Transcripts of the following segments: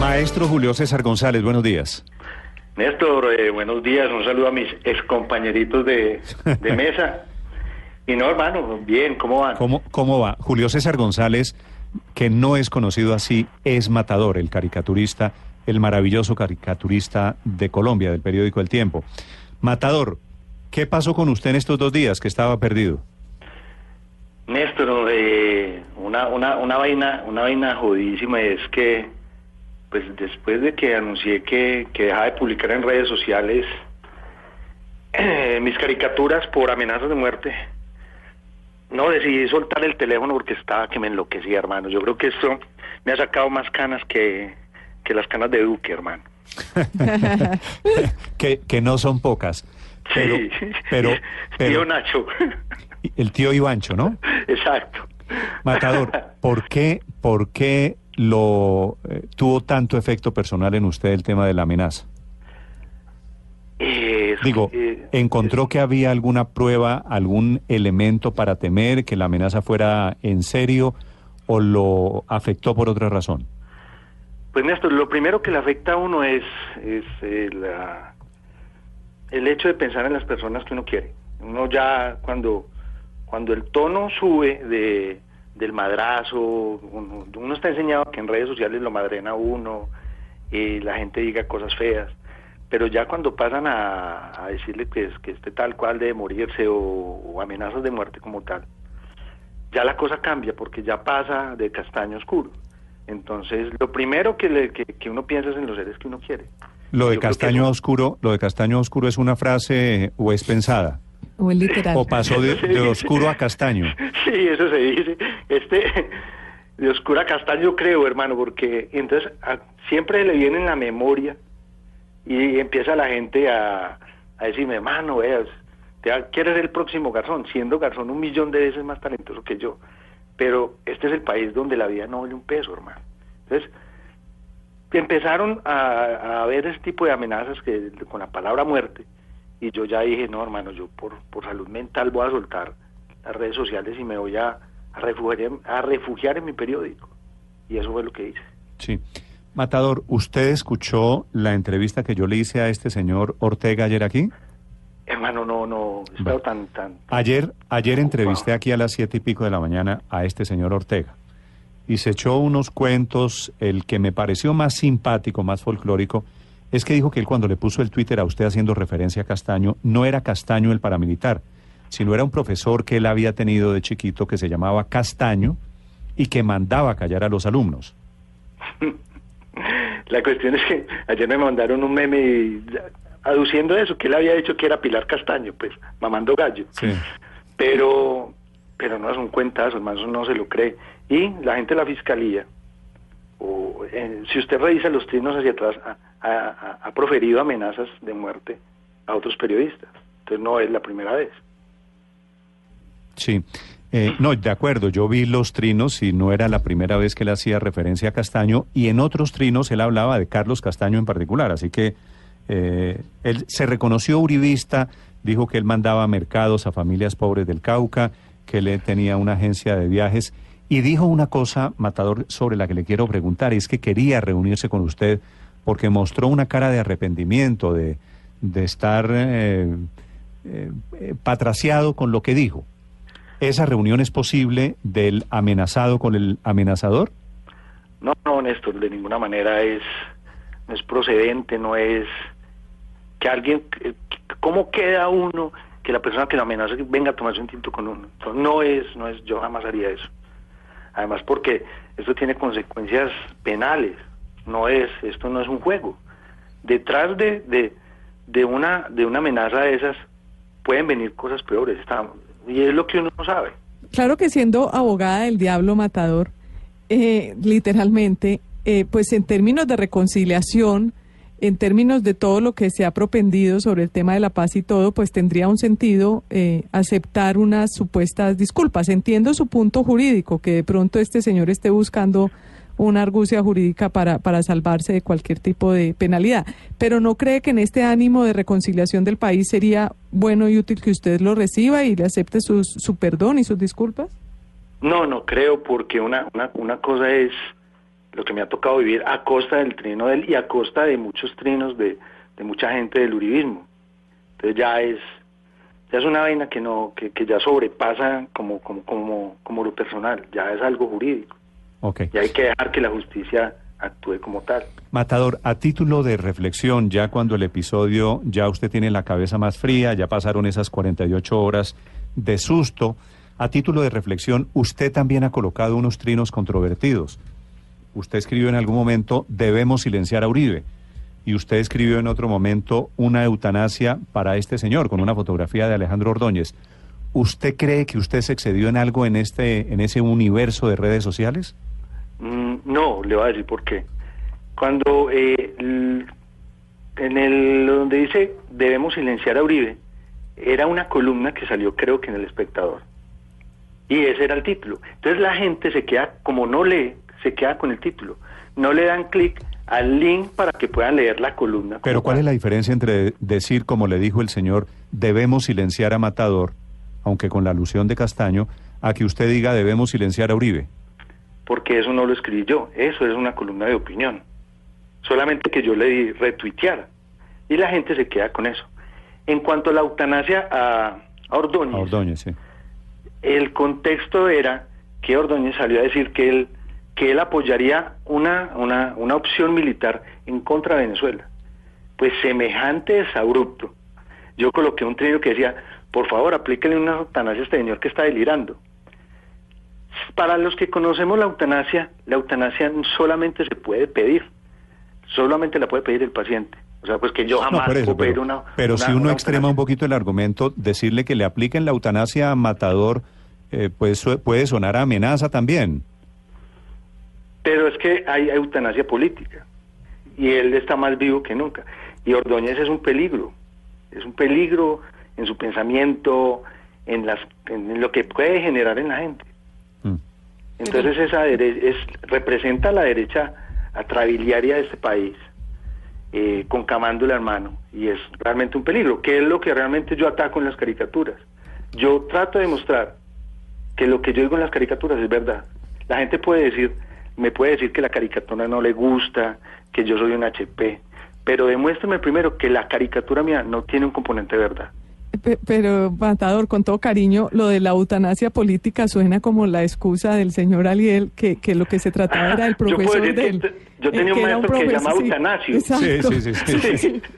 Maestro Julio César González, buenos días. Néstor, eh, buenos días, un saludo a mis excompañeritos de, de mesa. y no, hermano, bien, ¿cómo van? ¿Cómo, ¿Cómo va? Julio César González, que no es conocido así, es Matador, el caricaturista, el maravilloso caricaturista de Colombia, del periódico El Tiempo. Matador, ¿qué pasó con usted en estos dos días que estaba perdido? Néstor, eh, una, una, una vaina, una vaina jodidísima es que, pues después de que anuncié que, que dejaba de publicar en redes sociales eh, mis caricaturas por amenazas de muerte, no decidí soltar el teléfono porque estaba que me enloquecía, hermano. Yo creo que esto me ha sacado más canas que, que las canas de Duque, hermano. que, que no son pocas. Pero, sí, pero, pero, tío Nacho. El tío Ivancho, ¿no? Exacto. Matador, ¿por qué, por qué lo eh, tuvo tanto efecto personal en usted el tema de la amenaza? Eh, Digo, eh, ¿encontró que había alguna prueba, algún elemento para temer que la amenaza fuera en serio o lo afectó por otra razón? Pues Néstor, lo primero que le afecta a uno es, es la- el hecho de pensar en las personas que uno quiere. Uno ya cuando, cuando el tono sube de, del madrazo, uno, uno está enseñado que en redes sociales lo madrena a uno, y la gente diga cosas feas, pero ya cuando pasan a, a decirle que, es- que este tal cual debe morirse o, o amenazas de muerte como tal, ya la cosa cambia porque ya pasa de castaño oscuro. Entonces, lo primero que, le- que, que uno piensa es en los seres que uno quiere. Lo de Yo castaño oscuro, lo de castaño oscuro es una frase o es pensada O el literal. o pasó de, de oscuro a castaño. Sí, eso se dice. Este, de oscura castaño creo, hermano, porque entonces a- siempre le viene en la memoria y empieza la gente a, a decirme, hermano, quieres ser el próximo garzón, siendo garzón un millón de veces más talentoso que yo. Pero este es el país donde la vida no vale un peso, hermano. Entonces, empezaron a, a ver ese tipo de amenazas que con la palabra muerte y yo ya dije no hermano yo por por salud mental voy a soltar las redes sociales y me voy a, a refugiar a refugiar en mi periódico y eso fue lo que hice Sí. Matador, ¿usted escuchó la entrevista que yo le hice a este señor Ortega ayer aquí? hermano no no he estado tan tan Ayer, ayer entrevisté aquí a las siete y pico de la mañana a este señor Ortega y se echó unos cuentos. El que me pareció más simpático, más folclórico, es que dijo que él cuando le puso el Twitter a usted haciendo referencia a Castaño, no era Castaño el paramilitar, sino era un profesor que él había tenido de chiquito que se llamaba Castaño y que mandaba callar a los alumnos. la cuestión es que ayer me mandaron un meme y- aduciendo eso que él había dicho que era Pilar Castaño pues mamando gallo Sí. pero pero no cuentazo, hermano, eso no se lo cree. Y la gente de la fiscalía, o, eh, si usted revisa los trinos hacia atrás, ha, ha- proferido amenazas de muerte a otros periodistas. Entonces no es la primera vez. Sí. Eh, no, de acuerdo, yo vi los trinos y no era la primera vez que él hacía referencia a Castaño y en otros trinos él hablaba de Carlos Castaño en particular, así que eh, él se reconoció uribista, dijo que él mandaba mercados a familias pobres del Cauca, que él tenía una agencia de viajes y dijo una cosa, Matador, sobre la que le quiero preguntar, es que quería reunirse con usted porque mostró una cara de arrepentimiento, de, de estar eh, eh, eh, patraciado con lo que dijo. ¿Esa reunión es posible del amenazado con el amenazador? No, no, Néstor, de ninguna manera es, no es procedente, no es que alguien, ¿cómo queda uno que la persona que lo amenaza venga a tomarse un tinto con uno? No es, no es, yo jamás haría eso. Además porque esto tiene consecuencias penales, no es, esto no es un juego. Detrás de, de, de una, de una amenaza de esas pueden venir cosas peores, y es lo que uno no sabe. Claro que siendo abogada del diablo matador, eh, literalmente, eh, pues en términos de reconciliación, en términos de todo lo que se ha propendido sobre el tema de la paz y todo, pues tendría un sentido eh, aceptar unas supuestas disculpas. Entiendo su punto jurídico, que de pronto este señor esté buscando una argucia jurídica para, para salvarse de cualquier tipo de penalidad. Pero ¿no cree que en este ánimo de reconciliación del país sería bueno y útil que usted lo reciba y le acepte su perdón y sus disculpas? No, no creo, porque una, una, una cosa es lo que me ha tocado vivir a costa del trino de él y a costa de muchos trinos de, de mucha gente del uribismo. Entonces ya es ya es una vaina que no que, que ya sobrepasa como como como como lo personal, ya es algo jurídico. Okay. Y hay que dejar que la justicia actúe como tal. Matador, a título de reflexión, ya cuando el episodio, ya usted tiene la cabeza más fría, ya pasaron esas 48 horas de susto, a título de reflexión, usted también ha colocado unos trinos controvertidos. Usted escribió en algún momento, debemos silenciar a Uribe. Y usted escribió en otro momento una eutanasia para este señor, con una fotografía de Alejandro Ordóñez. ¿Usted cree que usted se excedió en algo en, este, en ese universo de redes sociales? Mm, no, le voy a decir por qué. Cuando eh, en el donde dice debemos silenciar a Uribe, era una columna que salió creo que en el espectador. Y ese era el título. Entonces la gente se queda, como no lee, se queda con el título. No le dan clic al link para que puedan leer la columna. Pero ¿cuál es la diferencia entre decir, como le dijo el señor, debemos silenciar a Matador, aunque con la alusión de Castaño, a que usted diga debemos silenciar a Uribe? Porque eso no lo escribí yo, eso es una columna de opinión. Solamente que yo le di retuitear. Y la gente se queda con eso. En cuanto a la eutanasia a, a Ordóñez, A Ordóñez, sí. el contexto era que Ordóñez salió a decir que él que él apoyaría una, una, una opción militar en contra de Venezuela. Pues semejante es abrupto. Yo coloqué un trino que decía, por favor, aplíquenle una eutanasia a este señor que está delirando. Para los que conocemos la eutanasia, la eutanasia solamente se puede pedir, solamente la puede pedir el paciente. O sea, pues que yo jamás No, eso, puedo pedir pero, una. pero una- si uno extrema un poquito el argumento, decirle que le apliquen la eutanasia a Matador, eh, pues puede sonar a amenaza también. Pero es que hay eutanasia política y él está más vivo que nunca. Y Ordóñez es un peligro, es un peligro en su pensamiento, en, las, en lo que puede generar en la gente. Entonces esa es, representa la derecha atrabiliaria de este país, eh, con Camándula hermano, y es realmente un peligro, que es lo que realmente yo ataco en las caricaturas. Yo trato de mostrar que lo que yo digo en las caricaturas es verdad. La gente puede decir, me puede decir que la caricatura no le gusta, que yo soy un HP, pero demuéstrame primero que la caricatura mía no tiene un componente de verdad. Pe- Pero, Matador, con todo cariño, lo de la eutanasia política suena como la excusa del señor Aliel, que, que lo que se trataba era el Yo puedo profesor que del... te- yo eh, tenía un maestro que llamaba sí, Eutanasio. Sí, sí, sí, sí. Sí.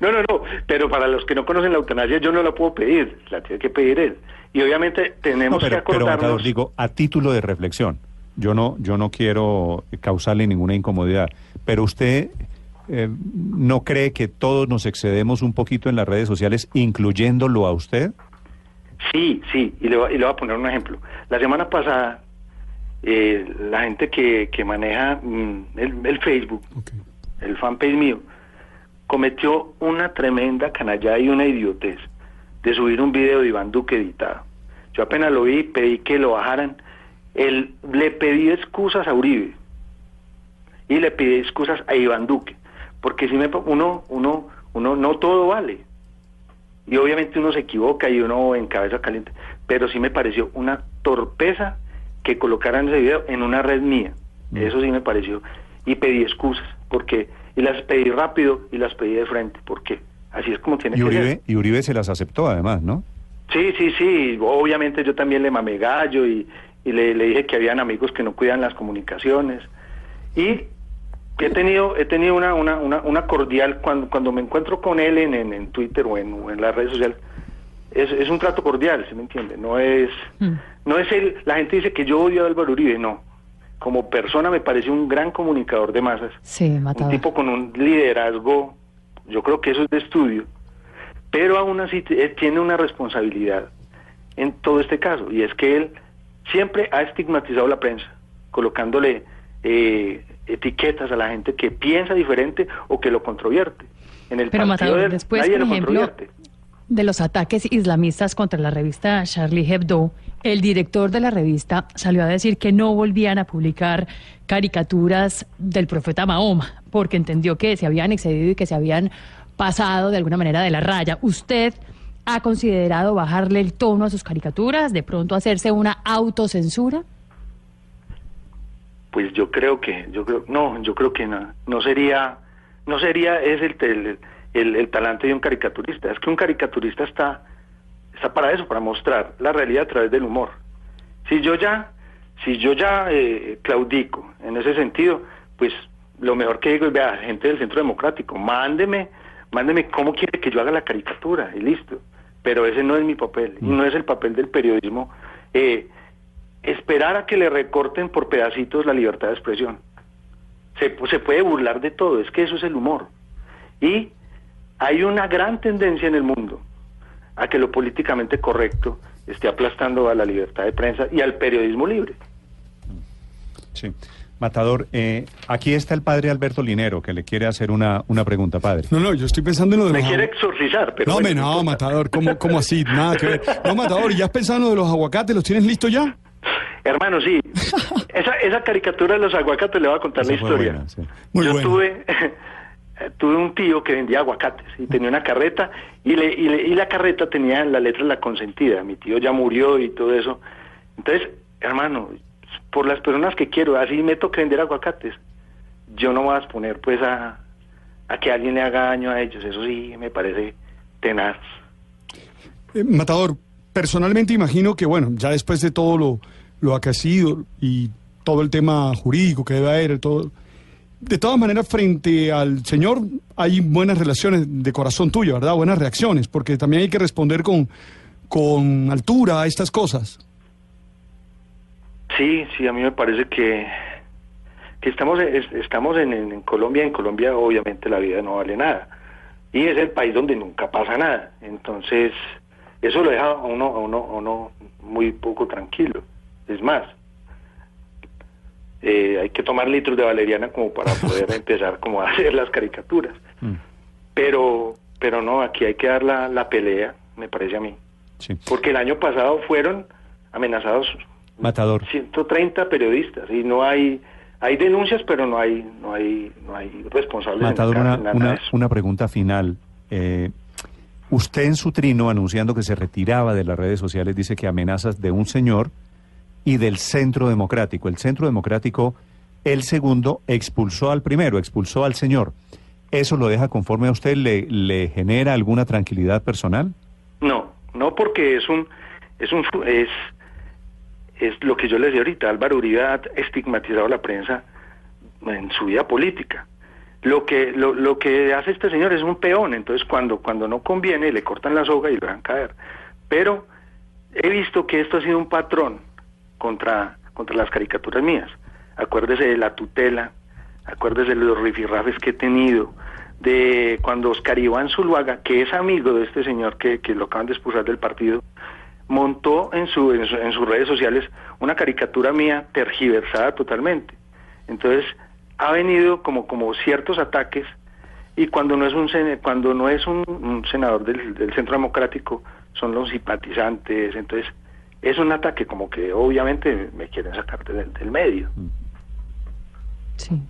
No, no, no, pero para los que no conocen la eutanasia yo no la puedo pedir, la tiene que pedir él. Y obviamente No, tenemos pero, que pero acordarnos... Matador, digo, a título de reflexión, yo no, yo no quiero causarle ninguna incomodidad, pero usted eh, no cree que todos nos excedemos un poquito en las redes sociales, incluyéndolo a usted. Sí, sí, y le, voy- y le voy a poner un ejemplo. La semana pasada, eh, la gente que, que maneja mm, el, el Facebook, el fanpage mío, cometió una tremenda canallada y una idiotez de subir un video de Iván Duque editado. Yo apenas lo vi, pedí que lo bajaran. Él, le pedí excusas a Uribe y le pedí excusas a Iván Duque, porque si me, uno, uno, uno, no todo vale. Y obviamente uno se equivoca y uno en cabeza caliente, pero sí me pareció una torpeza que colocaran ese video en una red mía. Mm. Eso sí me pareció. Y pedí excusas, porque y las pedí rápido y las pedí de frente, porque así es como tiene Y que ser. Y Uribe se las aceptó además, ¿no? Sí, sí, sí. Obviamente yo también le mamé gallo y, y le, le dije que habían amigos que no cuidan las comunicaciones. Y he tenido, he tenido una, una, una, una cordial, cuando, cuando me encuentro con él en, en, en Twitter o en, o en las redes sociales, es, es un trato cordial, ¿se me entiende? No es, Mm. no es el, la gente dice que yo odio a Álvaro Uribe, no. Como persona me parece un gran comunicador de masas Sí, un matador. tipo con un liderazgo, yo creo que eso es de estudio, pero aún así eh, tiene una responsabilidad en todo este caso, y es que él siempre ha estigmatizado la prensa, colocándole eh, etiquetas a la gente que piensa diferente o que lo controvierte. En el Pero, Matador, de después, nadie por lo ejemplo, de los ataques islamistas contra la revista Charlie Hebdo, el director de la revista salió a decir que no volvían a publicar caricaturas del profeta Mahoma, porque entendió que se habían excedido y que se habían pasado de alguna manera de la raya. ¿Usted ha considerado bajarle el tono a sus caricaturas, de pronto hacerse una autocensura? Pues yo creo que, yo creo, no, yo creo que no, no sería, no sería es el, el, el, el talante de un caricaturista. Es que un caricaturista está, está para eso, para mostrar la realidad a través del humor. Si yo ya, si yo ya eh, claudico en ese sentido, pues lo mejor que digo es, vea, gente del Centro Democrático, mándeme, mándeme cómo quiere que yo haga la caricatura y listo. Pero ese no es mi papel, y no es el papel del periodismo. Eh, esperar a que le recorten por pedacitos la libertad de expresión. Se, se puede burlar de todo, es que eso es el humor. Y hay una gran tendencia en el mundo a que lo políticamente correcto esté aplastando a la libertad de prensa y al periodismo libre. Sí. Matador, eh, aquí está el padre Alberto Linero, que le quiere hacer una, una pregunta, padre. No, no, yo estoy pensando en lo de Me los quiere exorcizar, pero... No, bueno, me, no. Matador, ¿cómo, ¿cómo así? Nada que ver. No, Matador, ¿y ya has pensado en lo de los aguacates? ¿Los tienes listos ya? Hermano, sí. esa, esa caricatura de los aguacates le voy a contar Esa la historia. buena, sí. Muy Yo tuve, tuve un tío que vendía aguacates y tenía una carreta y, le, y, le- y la carreta tenía la letra La Consentida. Mi tío ya murió y todo eso. Entonces, hermano, por las personas que quiero, así me toca vender aguacates. Yo no voy a exponer pues a, a que alguien le haga daño a ellos. Eso sí me parece tenaz. Eh, Matador, personalmente imagino que, bueno, ya después de todo lo, lo acaecido y todo el tema jurídico que debe haber, todo, de todas maneras, frente al señor hay buenas relaciones de corazón tuyo, ¿verdad? Buenas reacciones, porque también hay que responder con, con altura a estas cosas. Sí, sí, a mí me parece que, que estamos, es- estamos en, en Colombia. En Colombia, obviamente, la vida no vale nada. Y es el país donde nunca pasa nada. Entonces, eso lo deja a uno, a uno, a uno muy poco tranquilo. Es más, eh, hay que tomar litros de valeriana como para poder empezar como a hacer las caricaturas. Mm, Pero, pero no, aquí hay que dar la, la pelea, me parece a mí. sí. Porque el año pasado fueron amenazados Matador. 130 periodistas y no hay hay denuncias pero no hay no hay no hay responsables Matador, la una, una, una pregunta final. Eh, usted en su trino, anunciando que se retiraba de las redes sociales, dice que amenazas de un señor y del Centro Democrático. El Centro Democrático, el segundo, expulsó al primero, expulsó al señor. ¿Eso lo deja conforme a usted? ¿Le, le genera alguna tranquilidad personal? no no porque es un es un es es lo que yo les decía ahorita Álvaro Uribe ha estigmatizado a la prensa en su vida política lo que lo, lo que hace este señor es un peón entonces cuando cuando no conviene le cortan la soga y lo dejan caer pero he visto que esto ha sido un patrón contra contra las caricaturas mías acuérdese de la tutela acuérdese de los rifirrafes que he tenido de cuando Oscar Iván Zuluaga que es amigo de este señor que, que lo acaban de expulsar del partido montó en, su, en, su- en sus redes sociales una caricatura mía tergiversada totalmente. Entonces ha venido como, como ciertos ataques y cuando no es un cuando no es un, un senador del, del Centro Democrático son los simpatizantes. Entonces es un ataque como que obviamente me quieren sacar del, del medio. Sí.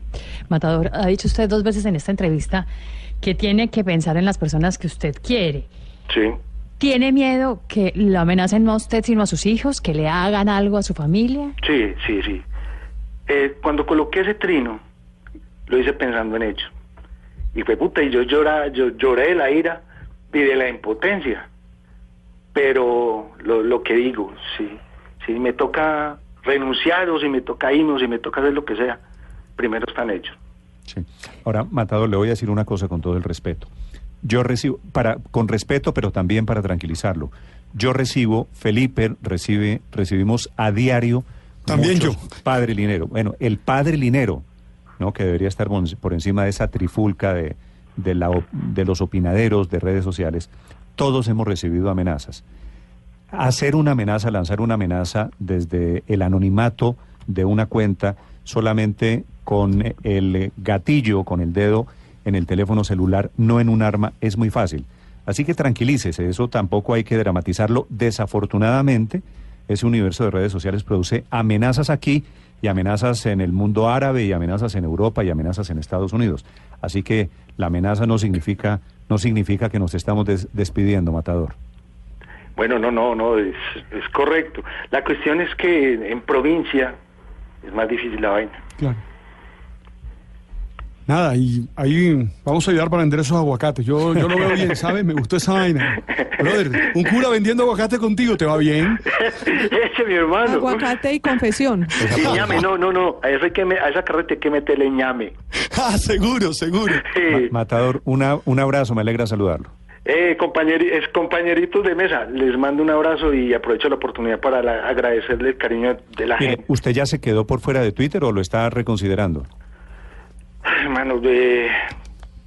Matador, ha dicho usted dos veces en esta entrevista que tiene que pensar en las personas que usted quiere. Sí. ¿Tiene miedo que lo amenacen no a usted sino a sus hijos, que le hagan algo a su familia? Sí, sí, sí. Eh, cuando coloqué ese trino, lo hice pensando en ello. Y fue puta, y yo, llora, yo lloré de la ira y de la impotencia. Pero lo, lo que digo, si, si me toca renunciar o si me toca irme o si me toca hacer lo que sea, primero están hechos. Sí. Ahora, Matador, le voy a decir una cosa con todo el respeto. Yo recibo, para, con respeto, pero también para tranquilizarlo. Yo recibo, Felipe recibe, recibimos a diario. También yo. Padre Linero. Bueno, el padre Linero, ¿no? Que debería estar por, encima de esa trifulca de, de, la, op- de los opinaderos de redes sociales. Todos hemos recibido amenazas. Hacer una amenaza, lanzar una amenaza desde el anonimato de una cuenta solamente con el gatillo, con el dedo en el teléfono celular, no en un arma, es muy fácil. Así que tranquilícese, eso tampoco hay que dramatizarlo. Desafortunadamente, ese universo de redes sociales produce amenazas aquí y amenazas en el mundo árabe y amenazas en Europa y amenazas en Estados Unidos. Así que la amenaza no significa, no significa que nos estamos des- despidiendo, Matador. Bueno, no, no, no, es, es correcto. La cuestión es que en provincia es más difícil la vaina. Claro. Nada, y ahí vamos a ayudar para vender esos aguacates. Yo, yo lo veo bien, ¿sabes? Me gustó esa vaina. Brother, un cura vendiendo aguacate contigo, ¿te va bien? Ese mi hermano. Aguacate y confesión. Y ñame, no, no, no. A, eso hay que me- a esa carreta hay que meterle ñame. Ah, seguro, seguro. Ma- Matador, una, un abrazo, me alegra saludarlo. eh, compañeri- es compañeritos de mesa, les mando un abrazo y aprovecho la oportunidad para la- agradecerle el cariño de la Mire, gente. ¿usted ya se quedó por fuera de Twitter o lo está reconsiderando? Hermano, de...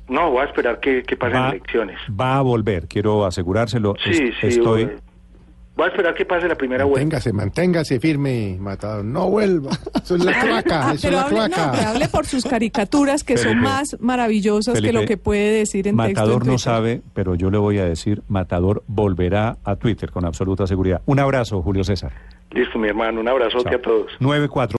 no, voy a esperar que, que pasen Va, elecciones. va a volver, quiero asegurárselo. Sí, Es- sí. Estoy, voy- Voy a esperar que pase la primera vuelta. Manténgase, manténgase firme, matador. No vuelva. Eso es la cloaca, eso es pero la hable, no, pero hable por sus caricaturas que son más maravillosas que Felipe, lo que puede decir en texto. en Matador no sabe, pero yo le voy a decir, Matador volverá a Twitter con absoluta seguridad. Un abrazo, Julio César. Listo, mi hermano, un abrazote Chao. a todos. 9-4.